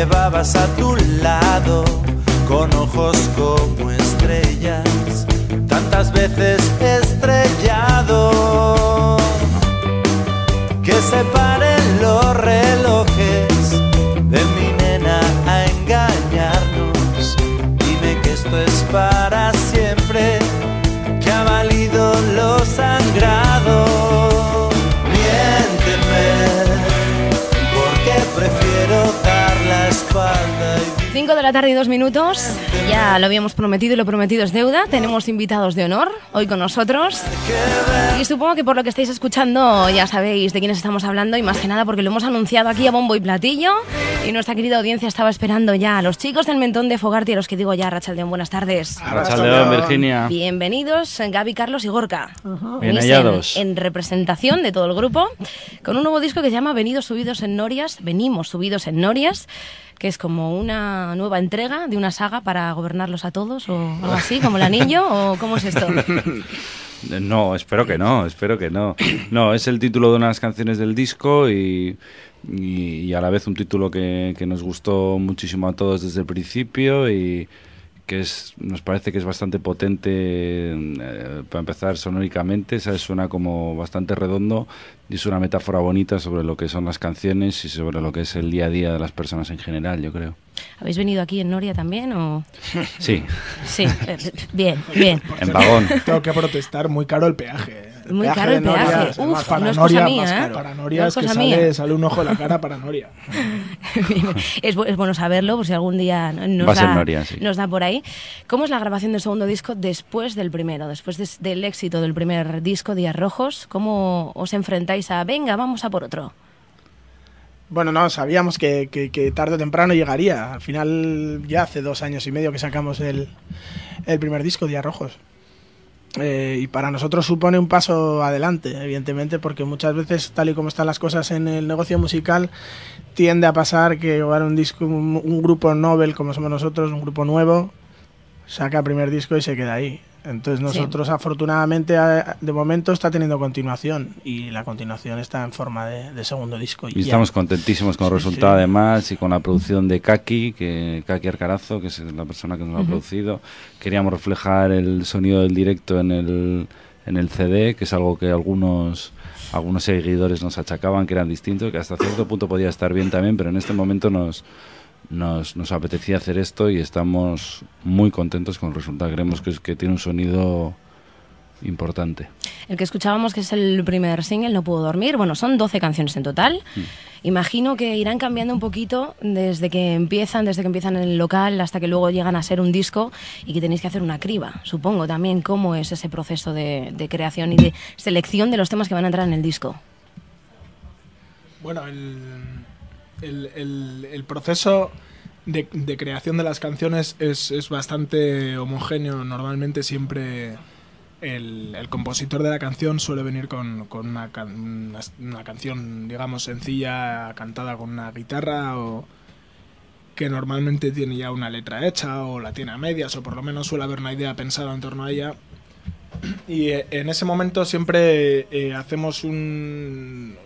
Llevabas a tu lado, con ojos como estrellas, tantas veces estrellado. Que se de la tarde y 2 minutos. Ya lo habíamos prometido y lo prometido es deuda. Tenemos invitados de honor hoy con nosotros. Y supongo que por lo que estáis escuchando ya sabéis de quiénes estamos hablando y más que nada porque lo hemos anunciado aquí a bombo y platillo. Y nuestra querida audiencia estaba esperando ya a los chicos del mentón de Fogarty, a los que digo ya, Rachaldeón, buenas tardes. Arrachaldeón, Virginia. Bienvenidos Gaby, Carlos y Gorka. Bien Venís hallados. En, en representación de todo el grupo, con un nuevo disco que se llama Venidos Subidos en Norias, Venimos Subidos en Norias, que es como una nueva entrega de una saga para gobernarlos a todos, o algo así, como el anillo, o cómo es esto. No, espero que no, espero que no. No, es el título de unas canciones del disco y, y- y a la vez un título que, que nos gustó muchísimo a todos desde el principio y que es, nos parece que es bastante potente eh, para empezar sonóricamente, ¿sabes? suena como bastante redondo y es una metáfora bonita sobre lo que son las canciones y sobre lo que es el día a día de las personas en general, yo creo. ¿Habéis venido aquí en Noria también? O... Sí, Sí, eh, bien, bien. en vagón. Tengo que protestar, muy caro el peaje. Muy peaje caro el peaje. Noria, Uf, para no es Noria, cosa mía, más ¿eh? Para Noria No es es que cosa sale, mía. sale un ojo de la cara para Noria. es, bu- es bueno saberlo, por si algún día nos, Va a ser da, Noria, sí. nos da por ahí. ¿Cómo es la grabación del segundo disco después del primero? Después des- del éxito del primer disco, Días Rojos, ¿cómo os enfrentáis a, venga, vamos a por otro? Bueno, no, sabíamos que, que- que tarde o temprano llegaría. Al final, ya hace dos años y medio que sacamos el, el primer disco, Días Rojos. Eh, y para nosotros supone un paso adelante, evidentemente, porque muchas veces, tal y como están las cosas en el negocio musical, tiende a pasar que un disco, un, un grupo novel como somos nosotros, un grupo nuevo, saca primer disco y se queda ahí. Entonces nosotros afortunadamente a- de momento está teniendo continuación y la continuación está en forma de, de segundo disco. Y ya. estamos contentísimos con el Sí, resultado sí. además y con la producción de Kaki, que Kaki Arcarazo, que es la persona que nos lo ha producido. Queríamos reflejar el sonido del directo en el, en el CD, que es algo que algunos algunos seguidores nos achacaban que eran distintos, que hasta cierto punto podía estar bien también, pero en este momento nos, nos, nos apetecía hacer esto y estamos muy contentos con el resultado. Creemos que, es- que tiene un sonido importante. El que escuchábamos, que es el primer single, No Puedo Dormir, bueno, son 12 canciones en total. Imagino que irán cambiando un poquito desde que empiezan, desde que empiezan en el local hasta que luego llegan a ser un disco y que tenéis que hacer una criba. Supongo también cómo es ese proceso de, de creación y de selección de los temas que van a entrar en el disco. Bueno, el, el- el- proceso de, de creación de las canciones es, es bastante homogéneo. Normalmente siempre el, compositor de la canción suele venir con, con una, una canción, digamos, sencilla, cantada con una guitarra o que normalmente tiene ya una letra hecha o la tiene a medias o por lo menos suele haber una idea pensada en torno a ella. Y eh, en ese momento siempre eh, hacemos un,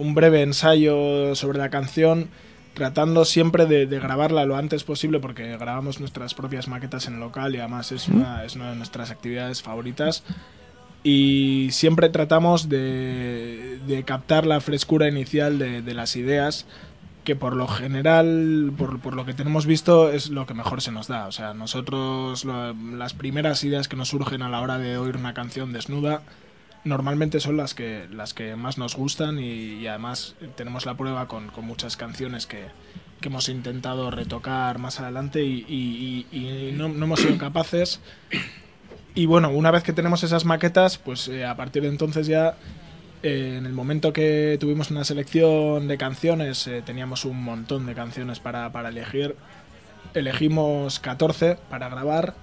un breve ensayo sobre la canción, tratando siempre de, de grabarla lo antes posible, porque grabamos nuestras propias maquetas en local y además es una, es una de nuestras actividades favoritas. Y siempre tratamos de, de captar la frescura inicial de, de las ideas, que por lo general, por, por lo que tenemos visto, es lo que mejor se nos da. O sea, nosotros lo- las primeras ideas que nos surgen a la hora de oír una canción desnuda normalmente son las que, las que más nos gustan y, además tenemos la prueba con, con muchas canciones que, que, hemos intentado retocar más adelante y, y, no, no, hemos sido capaces. Y bueno, una vez que tenemos esas maquetas, pues eh, a partir de entonces ya, eh, en el momento que tuvimos una selección de canciones, eh, teníamos un montón de canciones para, para elegir. Elegimos 14 para grabar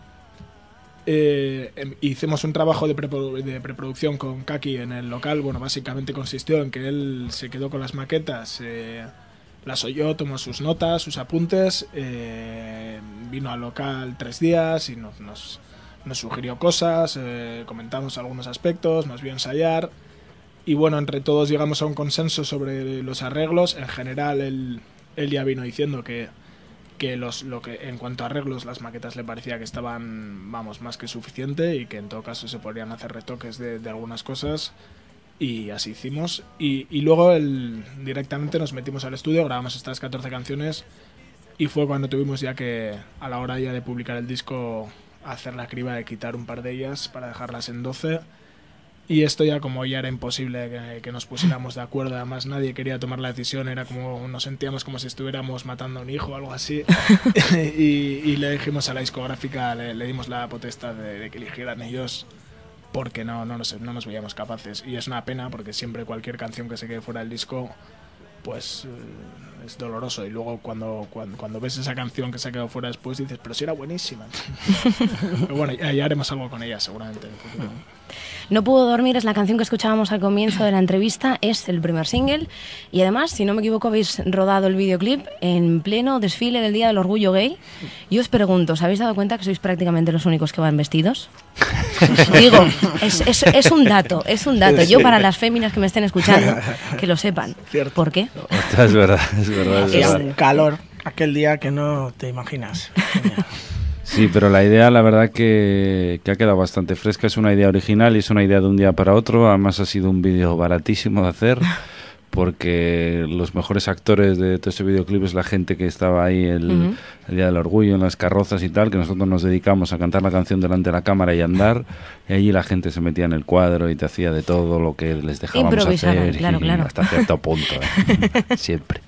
eh, em, hicimos un trabajo de, preproducción con Kaki en el local. Bueno, básicamente consistió en que él se quedó con las maquetas, eh, las oyó, tomó sus notas, sus apuntes, eh, vino al local tres días y nos, nos, sugirió cosas, comentamos algunos aspectos, nos vio ensayar. Y bueno, entre todos llegamos a un consenso sobre los arreglos. En general, él ya vino diciendo que que los lo que en cuanto a arreglos las maquetas le parecía que estaban vamos más que suficiente y que en todo caso se podrían hacer retoques de, algunas cosas. Y así hicimos. Y, y luego el, directamente nos metimos al estudio grabamos estas 14 canciones y fue cuando tuvimos ya que a la hora ya de publicar el disco hacer la criba de quitar un par de ellas para dejarlas en 12 y esto ya como ya era imposible que, nos pusiéramos de acuerdo, además nadie quería tomar la decisión, era como nos sentíamos como si estuviéramos matando a un hijo o algo así. y, le dijimos a la discográfica, le, dimos la potestad de, que eligieran ellos porque no, no, nos, no nos veíamos capaces. Y es una pena porque siempre cualquier canción que se quede fuera del disco pues eh, es doloroso. Y luego cuando, cuando, ves esa canción que se ha quedado fuera después dices, pero si era buenísima. pero bueno, ya, haremos algo con ella seguramente. No puedo dormir es la canción que escuchábamos al comienzo de la entrevista, es el primer single y además, si no me equivoco, habéis rodado el videoclip en pleno desfile del Día del Orgullo Gay. Y os pregunto, ¿os habéis dado cuenta que sois prácticamente los únicos que van vestidos? Digo, es, es, un dato, es un dato. Yo para las féminas que me estén escuchando, que lo sepan. ¿Por qué? Es verdad, es verdad. Es, un calor aquel día que no te imaginas. Sí, pero la idea, la verdad, que, que, ha quedado bastante fresca. Es una idea original y es una idea de un día para otro. Además, ha sido un vídeo baratísimo de hacer. Porque los mejores actores de todo ese videoclip es la gente que estaba ahí el, Día del Orgullo, en las carrozas y tal, que nosotros nos dedicamos a cantar la canción delante de la cámara y andar, y allí la gente se metía en el cuadro y te hacía de todo lo que les dejábamos hacer, claro, claro. hasta cierto punto, ¿eh? siempre.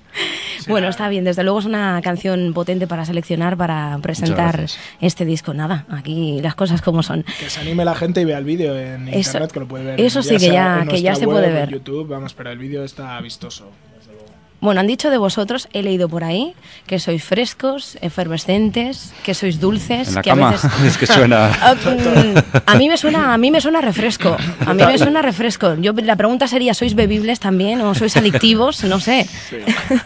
Bueno, está bien, desde luego es una canción potente para seleccionar, para presentar este disco. Nada, aquí las cosas como son. Que se anime la gente y vea el vídeo en internet, que lo puede ver. Eso sí, que ya, que ya se puede ver. En YouTube, vamos, pero el vídeo está vistoso. Bueno, han dicho de vosotros, he leído por ahí, que sois frescos, efervescentes, que sois dulces. En la que cama. A veces... es que suena. Ah, mm, a mí me suena, a mí me suena refresco. A mí me suena refresco. Yo la pregunta sería, ¿sois bebibles también o sois adictivos? No sé.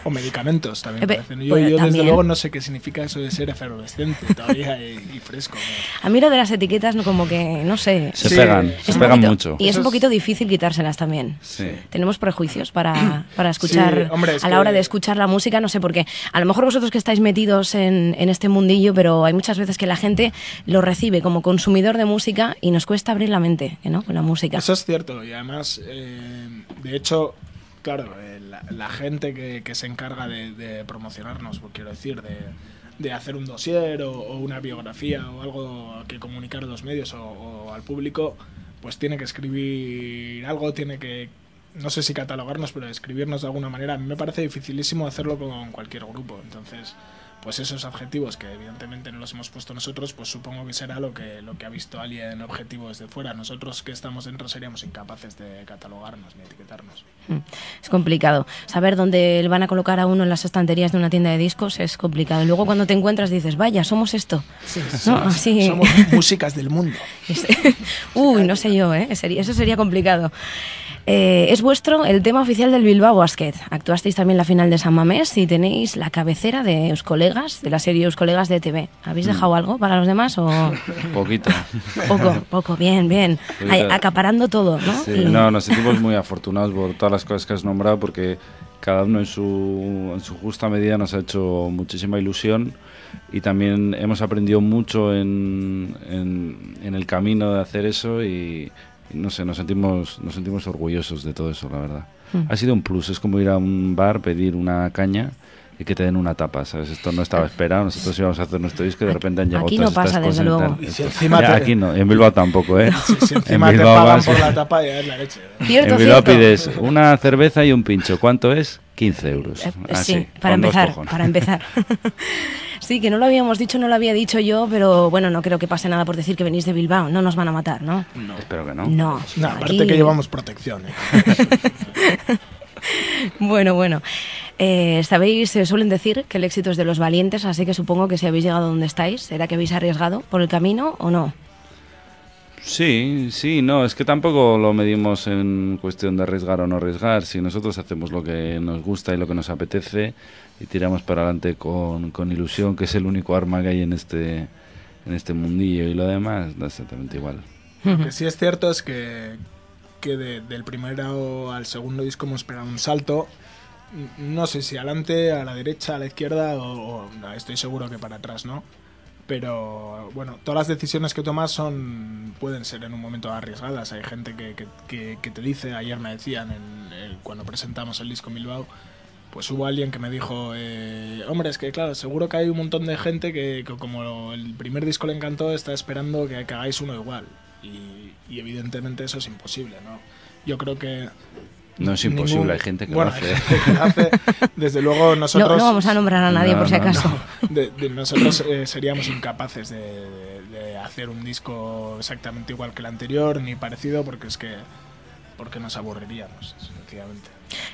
O medicamentos también. Parecen. Yo, yo desde luego no sé qué significa eso de ser efervescente todavía y, fresco. A mí lo de las etiquetas como que no sé. Se pegan, se pegan mucho. Y es un poquito difícil quitárselas también. Sí. Tenemos prejuicios para, para escuchar. Hombre, a la hora de escuchar la música, no sé por qué. A lo mejor vosotros que estáis metidos en, en, este mundillo, pero hay muchas veces que la gente lo recibe como consumidor de música y nos cuesta abrir la mente ¿no? con la música. Eso es cierto, y además, eh, de hecho, claro, eh, la, gente que, que, se encarga de, promocionarnos, pues quiero decir, de, de hacer un dossier o, una biografía o algo que comunicar a los medios o al público, pues tiene que escribir algo, tiene que no sé si catalogarnos, pero escribirnos de alguna manera. A mí me parece dificilísimo hacerlo con cualquier grupo. Entonces, pues esos objetivos que evidentemente no los hemos puesto nosotros, pues supongo que será lo que, lo que ha visto alguien objetivo desde fuera. Nosotros que estamos dentro seríamos incapaces de catalogarnos ni etiquetarnos. Hmm. Es complicado. Saber dónde van a colocar a uno en las estanterías de una tienda de discos es complicado. Y luego cuando te encuentras dices, vaya, somos esto. somos, somos músicas del mundo. Uy, no sé yo, ¿eh? Eso sería complicado. Eh, es vuestro el tema oficial del Bilbao Basket. Actuasteis también la final de San Mamés y tenéis la cabecera de los colegas, de la serie Os colegas de TV. ¿Habéis mm. dejado algo para los demás o...? Poquito. Poco, poco, bien, bien. Acaparando todo, ¿no? Sí, no, nos sentimos muy afortunados por todas las cosas que has nombrado porque cada uno en su, en su justa medida nos ha hecho muchísima ilusión y también hemos aprendido mucho en, en, en el camino de hacer eso y no sé, nos sentimos, nos sentimos orgullosos de todo eso, la verdad. Mm. Ha sido un plus, es como ir a un bar, pedir una caña y que te den una tapa, ¿sabes? Esto no estaba esperado, nosotros íbamos a hacer nuestro disco y de repente han llegado Aquí no todas pasa, estas desde luego. si Esto- encima Ya, te- aquí no, en Bilbao tampoco, ¿eh? Si, si En te Bilbao pagan vas- por la tapa, ya es la leche. Cierto, en Bilbao cierto. pides una cerveza y un pincho, ¿cuánto es? 15 euros. Eh, Así, sí, para empezar, para empezar. sí, que no lo habíamos dicho, no lo había dicho yo, pero bueno, no creo que pase nada por decir que venís de Bilbao, no nos van a matar, ¿no? Espero que no. No. No, aparte aquí- que llevamos protección. ¿eh? Bueno, bueno. Eh, Sabéis, se suelen decir que el éxito es de los valientes, así que supongo que si habéis llegado donde estáis, ¿será que habéis arriesgado por el camino o no? Sí, sí, no, es que tampoco lo medimos en cuestión de arriesgar o no arriesgar. Si nosotros hacemos lo que nos gusta y lo que nos apetece y tiramos para adelante con, con ilusión, que es el único arma que hay en este, en este mundillo y lo demás, da exactamente igual. Lo que sí es cierto es que, que de- del primero al segundo disco hemos pegado un salto. No sé si adelante, a la derecha, a la izquierda o, o no, estoy seguro que para atrás, ¿no? Pero bueno, todas las decisiones que tomas son pueden ser en un momento arriesgadas. Hay gente que, que- te dice, ayer me decían en- en- cuando presentamos el disco Bilbao, pues hubo alguien que me dijo, eh, hombre, es que claro, seguro que hay un montón de gente que, como el primer disco le encantó, está esperando que, que hagáis uno igual. Y, y evidentemente eso es imposible, ¿no? Yo creo que... No es imposible, hay gente que lo hace. que. Desde luego No, nosotros... no vamos a nombrar a nadie No, por si no, acaso. de- de nosotros eh, seríamos incapaces de, de- de hacer un disco exactamente igual que el anterior, ni parecido, porque es que porque nos aburriríamos, sencillamente.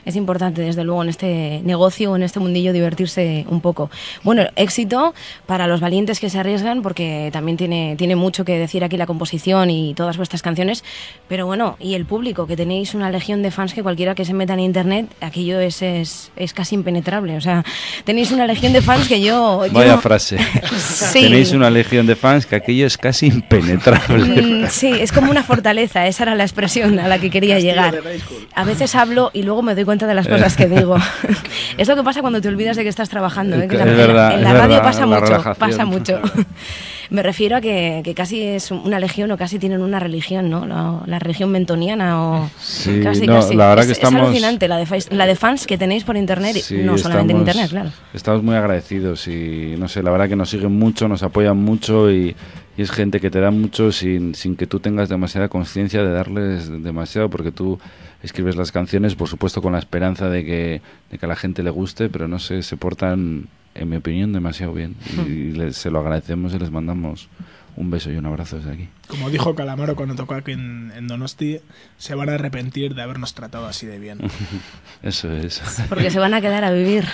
Es importante, desde luego, en este negocio en este mundillo divertirse un poco. Bueno, éxito para los valientes que se arriesgan, porque también tiene, tiene mucho que decir aquí la composición y todas vuestras canciones. Pero bueno, y el público, que tenéis una legión de fans que cualquiera que se meta en internet, aquello es, es, es casi impenetrable. O sea, tenéis una legión de fans que yo. yo- Vaya frase. Sí. Tenéis una legión de fans que aquello es casi impenetrable. Mm, Sí, es como una fortaleza, esa era la expresión a la que quería llegar. A veces hablo y luego me doy cuenta de las cosas que digo. es lo que pasa cuando te olvidas de que estás trabajando. ¿eh? Que la- Es verdad, en la es radio verdad, pasa la mucho, pasa mucho. Me refiero a que, que casi es una legión o casi tienen una religión, ¿no? La, la religión mentoniana o Sí, casi, no, casi. la verdad es, que es estamos- alucinante la de, la de fans que tenéis por internet, y Sí, no solamente en internet, claro. Estamos muy agradecidos y no sé, la verdad que nos siguen mucho, nos apoyan mucho y, y es gente que te da mucho sin, sin que tú tengas demasiada conciencia de darles demasiado, porque tú escribes las canciones, por supuesto, con la esperanza de que, de que a la gente le guste, pero no sé, se portan, en mi opinión, demasiado bien. Y, les- se lo agradecemos y les mandamos un beso y un abrazo desde aquí. Como dijo Calamaro cuando tocó aquí en, en Donosti, se van a arrepentir de habernos tratado así de bien. Eso es. Porque se van a quedar a vivir.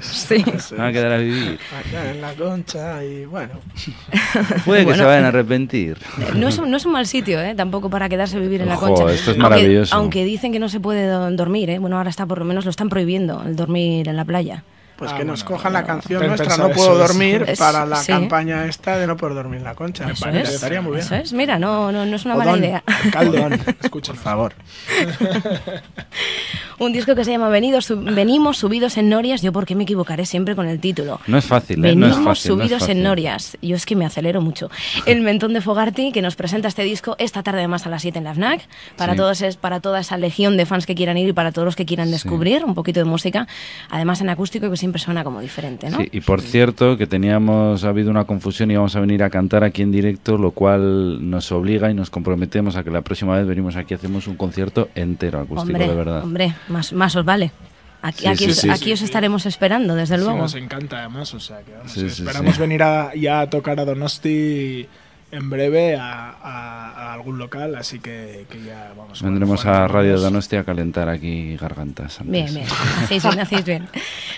Sí. Van a quedar a vivir. Acá en la concha y bueno. Puede que Bueno. se vayan a arrepentir. No es, un, no es un mal sitio, ¿eh? Tampoco para quedarse a vivir en la concha. esto es Aunque- maravilloso. Aunque, dicen que no se puede do- dormir, ¿eh? Bueno, ahora está, por lo menos lo están prohibiendo, el dormir en la playa. Pues Ah, que nos bueno, cojan la canción nuestra, no puedo eso, es- dormir, es- para la sí. campaña esta de no poder dormir en la concha. Eso Parece- es. Estaría muy bien. Eso es, mira, no, no, no es una mala Odón, idea. Alcalde, escucha, Por favor. Un disco que se llama Venidos, Sub- Venimos subidos en Norias. Yo, ¿por qué me equivocaré siempre con el título? No es fácil, ¿eh? No Venimos es fácil, no es subidos en fácil. Norias. Yo es que me acelero mucho. El Mentón de Fogarty, que nos presenta este disco esta tarde además a las 7 en la FNAC. Para, Sí. todos es, para toda esa legión de fans que quieran ir y para todos los que quieran descubrir un poquito de música. Además en acústico que siempre suena como diferente, ¿no? Sí, y por cierto, que teníamos, ha habido una confusión y vamos a venir a cantar aquí en directo, lo cual nos obliga y nos comprometemos a que la próxima vez venimos aquí y hacemos un concierto entero acústico, hombre, de verdad. hombre, más, más os vale. Aquí, Sí, aquí, sí, os, sí, aquí sí, os estaremos esperando, desde Sí, luego. nos encanta además, o sea que vamos, Sí, sí, esperamos sí. venir a- ya a tocar a Donosti en breve a, a- a algún local, así que, que ya vamos. Vendremos a Radio. Donosti a calentar aquí gargantas. antes. Bien, bien, hacéis bien, hacéis bien.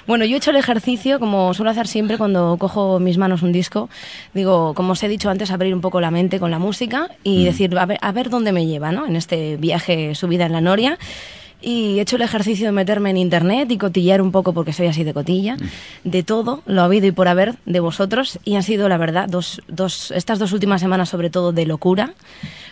Bueno, yo he hecho el ejercicio, como suelo hacer siempre cuando cojo mis manos un disco, digo, como os he dicho antes, abrir un poco la mente con la música y decir, a ver, a ver dónde me lleva, ¿no? En este viaje subida en la Noria. Y he hecho el ejercicio de meterme en internet y cotillar un poco, porque soy así de cotilla, de todo, lo ha habido y por haber de vosotros. Y han sido, la verdad, dos, dos, estas dos últimas semanas, sobre todo, de locura.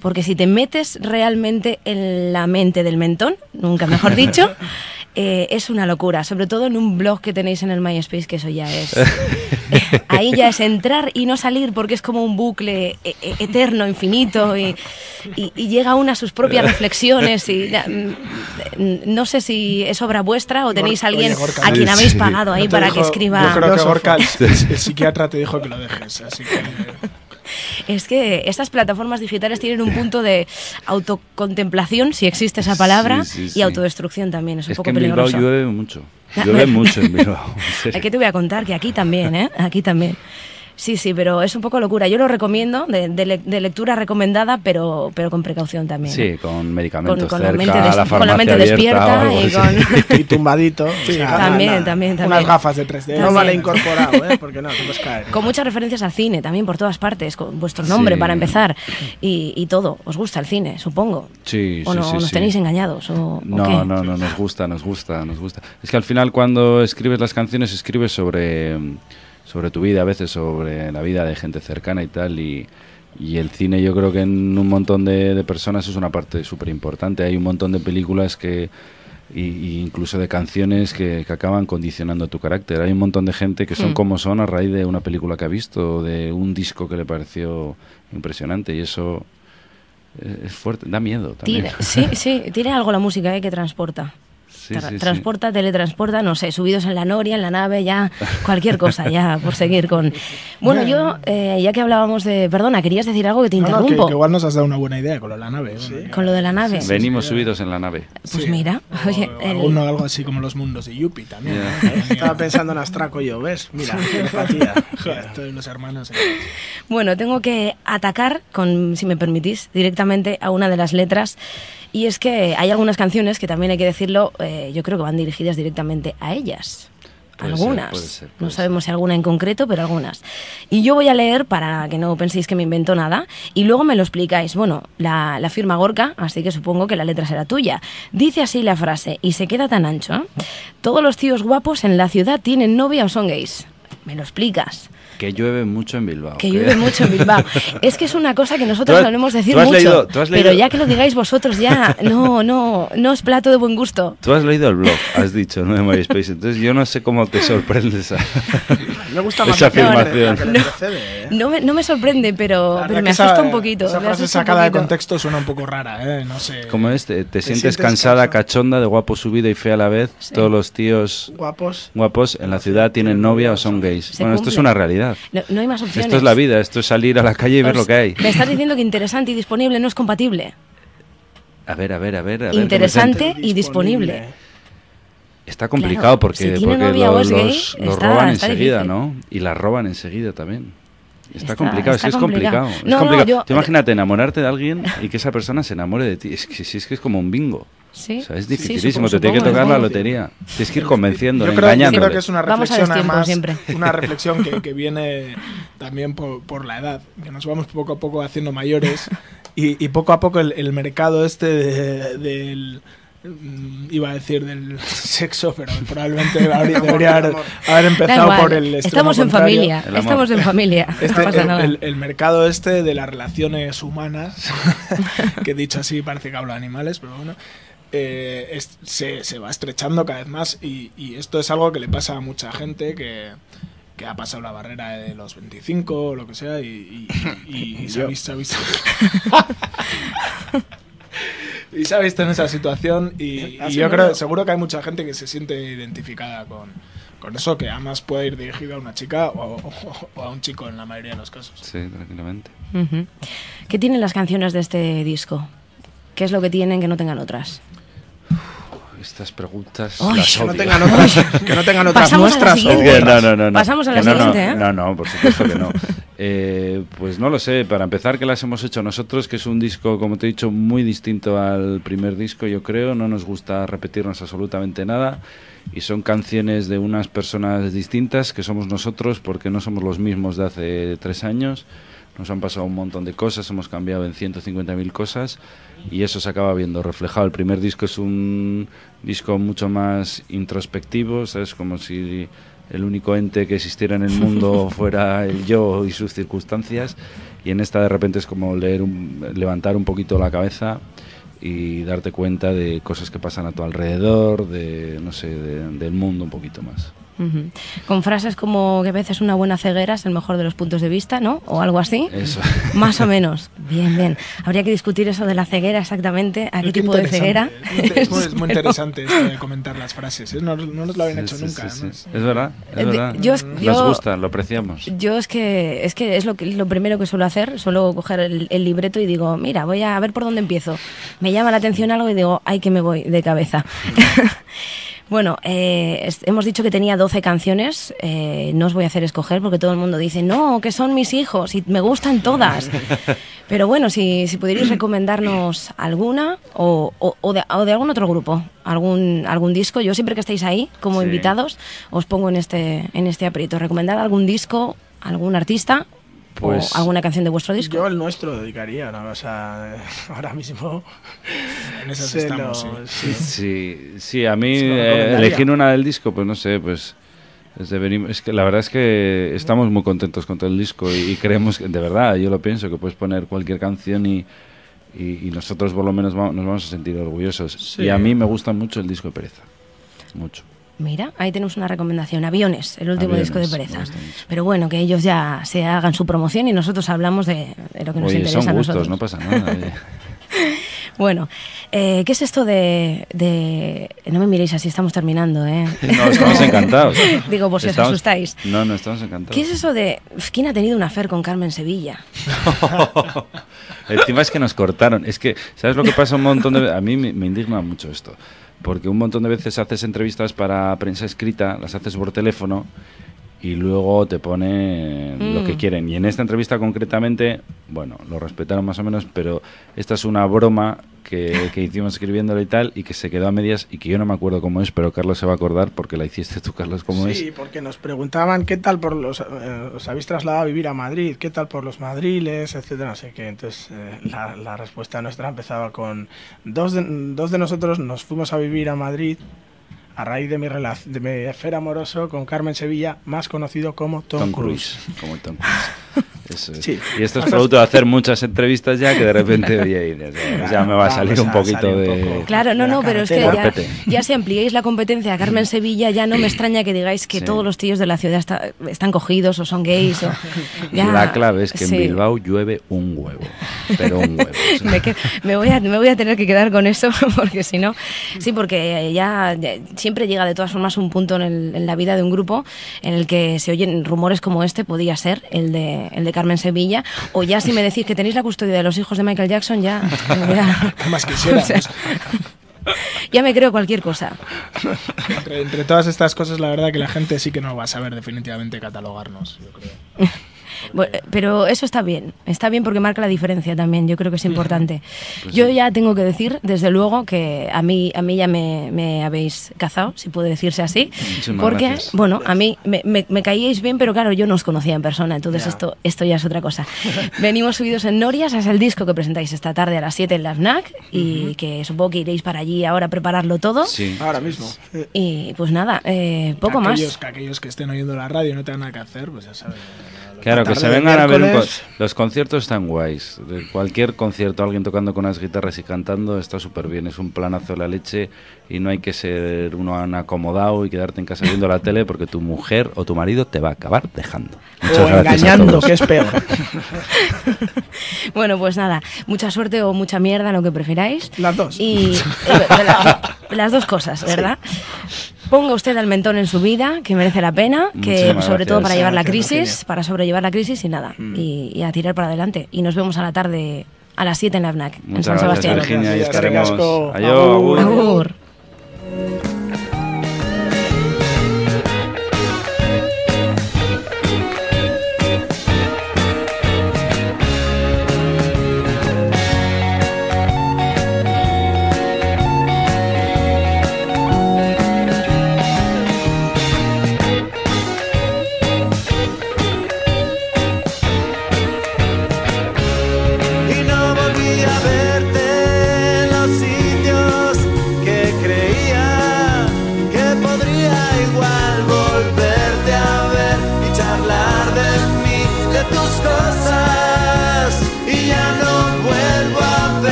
Porque si te metes realmente en la mente del mentón, nunca mejor dicho, eh, es una locura. Sobre todo en un blog que tenéis en el MySpace, que eso ya es. ahí ya es entrar y no salir porque es como un bucle e- e- eterno, infinito y, y- y llega una a sus propias reflexiones y ya, mm, no sé si es obra vuestra o tenéis a Oye, alguien Gorka, a quien habéis sí. pagado ahí No para dijo- que escriba. Yo creo que filósofo. Gorka, el, el psiquiatra te dijo que lo dejes, así que... Es que estas plataformas digitales tienen un punto de autocontemplación, si existe esa palabra, Sí, sí, y autodestrucción también. Es un Es poco que en Bilbao peligroso. llueve mucho. Llueve mucho en Bilbao. en. ¿Qué te voy a contar? Que aquí también, ¿eh? Aquí también. Sí, sí, pero es un poco locura. Yo lo recomiendo, de, de le- de lectura recomendada, pero, pero con precaución también. Sí, con medicamentos Con- con la mente des- la con la mente despierta algo y con... y tumbadito. Sí, también, nada. también, también. Unas gafas de 3D. No vale incorporado, ¿eh? Porque no, te puedes caer. Con muchas referencias al cine, también por todas partes, con vuestro nombre Sí. para empezar y, y todo. ¿Os gusta el cine, supongo? Sí, ¿O sí, no, sí, nos sí. tenéis engañados? ¿o, o No, qué? no, no, nos gusta, nos gusta, nos gusta. Es que al final cuando escribes las canciones escribes sobre, sobre tu vida, a veces sobre la vida de gente cercana y tal, y, y el cine yo creo que en un montón de, de personas es una parte súper importante. Hay un montón de películas que, y, y incluso de canciones que, que acaban condicionando tu carácter. Hay un montón de gente que son Hmm. como son a raíz de una película que ha visto o de un disco que le pareció impresionante y eso es fuerte, da miedo también. Tiene- sí, sí, tiene algo la música ¿eh? que transporta. Sí, Tra- sí, sí. transporta, teletransporta, no sé, subidos en la noria, en la nave, ya cualquier cosa, ya por seguir con... Bueno, yo, eh, ya que hablábamos de... Perdona, querías decir algo que te No, no, que, interrumpo. que igual nos has dado una buena idea con lo de la nave. bueno, Con lo de la nave. Venimos subidos en la nave. Pues Sí. mira, O oye, el- alguno, algo así como los mundos de Yuppie también. Estaba pensando en Astraco yo, ¿ves? Mira. Joder, los hermanos. eh. Bueno, tengo que atacar, con, si me permitís, directamente a una de las letras. Y es que hay algunas canciones que también hay que decirlo, eh, yo creo que van dirigidas directamente a ellas. Puede ser, algunas. puede ser, no sabemos si alguna en concreto, pero algunas. Y yo voy a leer para que no penséis que me invento nada y luego me lo explicáis. Bueno, la, la firma Gorka, así que supongo que la letra será tuya. Dice así la frase y se queda tan ancho. ¿eh? Todos los tíos guapos en la ciudad tienen novia o son gays. Me lo explicas. Que llueve mucho en Bilbao. Que llueve mucho en Bilbao. Es que es una cosa que nosotros solemos decir tú has mucho. leído- tú has Pero ya que lo digáis vosotros ya, no, no, no es plato de buen gusto. Tú has leído el blog, has dicho, ¿no? De MySpace. Entonces yo no sé cómo te sorprende esa, Me gusta más esa afirmación. que precede, ¿eh? No me, no me sorprende, pero, me esa- asusta un poquito. Esa frase sacada de contexto suena un poco rara, ¿eh? No sé. Como es, te, te sientes sientes cansada, cachonda, de guapo subido y fea a la vez. Todos los tíos Guapos. guapos en la ciudad tienen novia o son gays. Se bueno, esto es cumple. una realidad. No, no hay más opciones. Esto es la vida, esto es salir a la calle y ver lo que hay. Me estás diciendo que interesante y disponible no es compatible. A ver, a ver, a ver. a ver, Interesante me y disponible. Está complicado Claro, porque, si porque los, los- los está- roban está enseguida, difícil. ¿no? Y la roban enseguida también. Está, Está- complicado, está es que es complicado. complicado. es No, no, complicado. yo- Tú imagínate enamorarte de alguien y que esa persona se enamore de ti. Es que, si es que es como un bingo. Sí. O sea, es Sí, dificilísimo, supongo- te tiene que tocar la lotería. Tienes que ir convenciendo, Yo creo, yo engañándole. creo que es una Vamos a reflexión destiempo además, siempre. una reflexión que, que viene también por, por la edad, que nos vamos poco a poco haciendo mayores y, y poco a poco el, el mercado este de- del mm, iba a decir del sexo, pero probablemente habría- debería haber, haber empezado por el Estamos en contrario. familia, estamos en familia. Este, no pasa el, nada. el- el mercado este de las relaciones humanas, que dicho así parece que hablo de animales, pero bueno, eh, es- se, se va estrechando cada vez más y, y esto es algo que le pasa a mucha gente que, que ha pasado la barrera de los 25 o lo que sea y, y, y- y se, ha visto, se ha visto- y se ha visto en esa situación y, yo creo, seguro que hay mucha gente que se siente identificada con, con eso, que además puede ir dirigido a una chica o, o- o a un chico en la mayoría de los casos. Sí, tranquilamente. ¿Qué tienen las canciones de este disco? ¿Qué es lo que tienen que no tengan otras? Estas preguntas Ay, las Que no tengan otras, que no tengan otras Pasamos a la no, no, no, no. Pasamos a la Que no, no, siguiente, ¿eh? No, no, por supuesto que no. Eh, pues no lo sé, para empezar que las hemos hecho nosotros, que es un disco, como te he dicho, muy distinto al primer disco, yo creo, no nos gusta repetirnos absolutamente nada y son canciones de unas personas distintas que somos nosotros porque no somos los mismos de hace tres años. Nos han pasado un montón de cosas, hemos cambiado en 150.000 cosas y eso se acaba viendo reflejado. El primer disco es un disco mucho más introspectivo, ¿sabes? Como si el único ente que existiera en el mundo fuera el yo y sus circunstancias y en esta de repente es como leer un- levantar un poquito la cabeza y darte cuenta de cosas que pasan a tu alrededor, de no sé, de- del mundo un poquito más. Con frases como que a veces una buena ceguera es el mejor de los puntos de vista, ¿no? O algo así. Eso. Más o menos. Bien, bien. Habría que discutir eso de la ceguera exactamente. ¿A qué Qué tipo de ceguera? Es muy, es muy interesante esto de comentar las frases. ¿eh? No, no nos lo habían hecho Sí, nunca. sí, ¿no? sí. Es verdad, es Eh, verdad. yo es- Nos gusta, lo apreciamos. Yo es que es que es lo que lo primero que suelo hacer, suelo coger el, el libreto y digo, mira, voy a ver por dónde empiezo. Me llama la atención algo y digo, ay que me voy de cabeza. Bueno, eh, hemos dicho que tenía 12 canciones, eh, no os voy a hacer escoger porque todo el mundo dice, no, que son mis hijos y me gustan todas. Pero bueno, si, si pudierais recomendarnos alguna o, o- o de, o de algún otro grupo, algún, algún disco, yo siempre que estéis ahí como Sí. invitados, os pongo en este, en este aprieto. Recomendar algún disco, algún artista Pues- o alguna canción de vuestro disco. Yo el nuestro dedicaría, ¿no? O sea, ahora mismo. En esas se estamos, lo- sí. sí. Sí, sí, a mí eh, elegir una del disco, pues no sé, pues desde venimos, es que la verdad es que estamos muy contentos con todo el disco y, y creemos que, de verdad, yo lo pienso, que puedes poner cualquier canción y, y, y nosotros por lo menos va- nos vamos a sentir orgullosos. Sí. Y a mí me gusta mucho el disco de Pereza, mucho. Mira, ahí tenemos una recomendación. Aviones, el último Aviones, disco de Pereza. Pero bueno, que ellos ya se hagan su promoción y nosotros hablamos de, de lo que nos interesa son a gustos, nosotros. no pasa nada. Bueno, eh, ¿qué es esto de, de- No me miréis así, estamos terminando, ¿eh? No, estamos encantados. Digo, por si os asustáis. No, no, estamos encantados. ¿Qué es eso de... ¿Quién ha tenido una affair con Carmen Sevilla? Encima es que nos cortaron. Es que, ¿sabes lo que pasa un montón de? A mí me, me indigna mucho esto. Porque un montón de veces haces entrevistas para prensa escrita, las haces por teléfono y luego te ponen lo Mm. que quieren. Y en esta entrevista concretamente, bueno, lo respetaron más o menos, pero esta es una broma que, que hicimos escribiéndolo y tal, y que se quedó a medias y que yo no me acuerdo cómo es, pero Carlos se va a acordar porque la hiciste tú, Carlos, cómo sí, es. porque nos preguntaban qué tal por los. eh, os habéis trasladado a vivir a Madrid, qué tal por los madriles, etcétera, no sé qué. Entonces, eh, la, la respuesta nuestra empezaba con: dos de, dos de nosotros nos fuimos a vivir a Madrid a raíz de mi, de mi affair amoroso con Carmen Sevilla, más conocido como Tom, Tom Cruise. Cruise. Como Tom Cruise. Eso es. Sí. Y esto es producto de hacer muchas entrevistas ya que de repente oye, dices, ya me va a salir un poquito salir un de... Claro, no, no, pero es que ya, si ampliáis la competencia a Carmen Sevilla, ya no me extraña que digáis que Sí. todos los tíos de la ciudad está- están cogidos o son gays. O, ya- La clave es que sí. en Bilbao llueve un huevo, pero un huevo. o sea. me, que- me voy a, me voy a tener que quedar con eso porque si no, sí, porque ya, ya siempre llega de todas formas un punto en, el- en la vida de un grupo en el que se oyen rumores como este, podía ser el de, el de Carmen Sevilla, o ya si me decís que tenéis la custodia de los hijos de Michael Jackson, ya, ya, ¿Qué más quisieras? o sea, ya me creo cualquier cosa. entre, entre todas estas cosas, la verdad que la gente sí que no va a saber definitivamente catalogarnos, yo creo. Bueno, pero eso está bien, está bien porque marca la diferencia también, yo creo que es importante. Pues yo sí. ya tengo que decir, desde luego, que a mí, a mí ya me, me habéis cazado, si puede decirse así, Muchísimas porque, gracias. bueno, a mí me, me- me caíais bien, pero claro, yo no os conocía en persona, entonces esto, esto ya es otra cosa. Venimos subidos en Norias, es el disco que presentáis esta tarde a las 7 en la FNAC y que supongo que iréis para allí ahora a prepararlo todo. Sí. Ahora mismo. Y pues nada, eh, poco más. Que aquellos que estén oyendo la radio no tengan nada que hacer, pues ya saben. Claro, que se vengan a ver un co-. Los conciertos están guays. De cualquier concierto, alguien tocando con unas guitarras y cantando, está súper bien. Es un planazo de la leche y no hay que ser uno acomodado y quedarte en casa viendo la tele porque tu mujer o tu marido te va a acabar dejando. Muchas o engañando, que es peor. Bueno, pues nada, mucha suerte o mucha mierda, lo que prefiráis. Las dos. Y eh, la- las dos cosas, ¿verdad? Ponga usted al mentón en su vida, que merece la pena, que Muchísimas sobre todo para llevar la crisis, Virginia. para sobrellevar la crisis y nada, Mm. y, y a tirar para adelante. Y nos vemos a la tarde a las 7 en la FNAC, en San gracias, Sebastián. Virginia. Ahí Gracias, estaremos. Ricasco. Adiós, Agur. agur.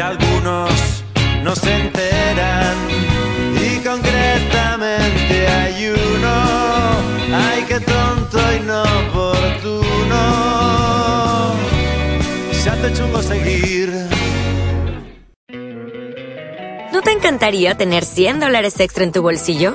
Algunos no se enteran y concretamente hay uno, ay que tonto y no oportuno, se hace chungo seguir. ¿No te encantaría tener 100 dólares extra en tu bolsillo?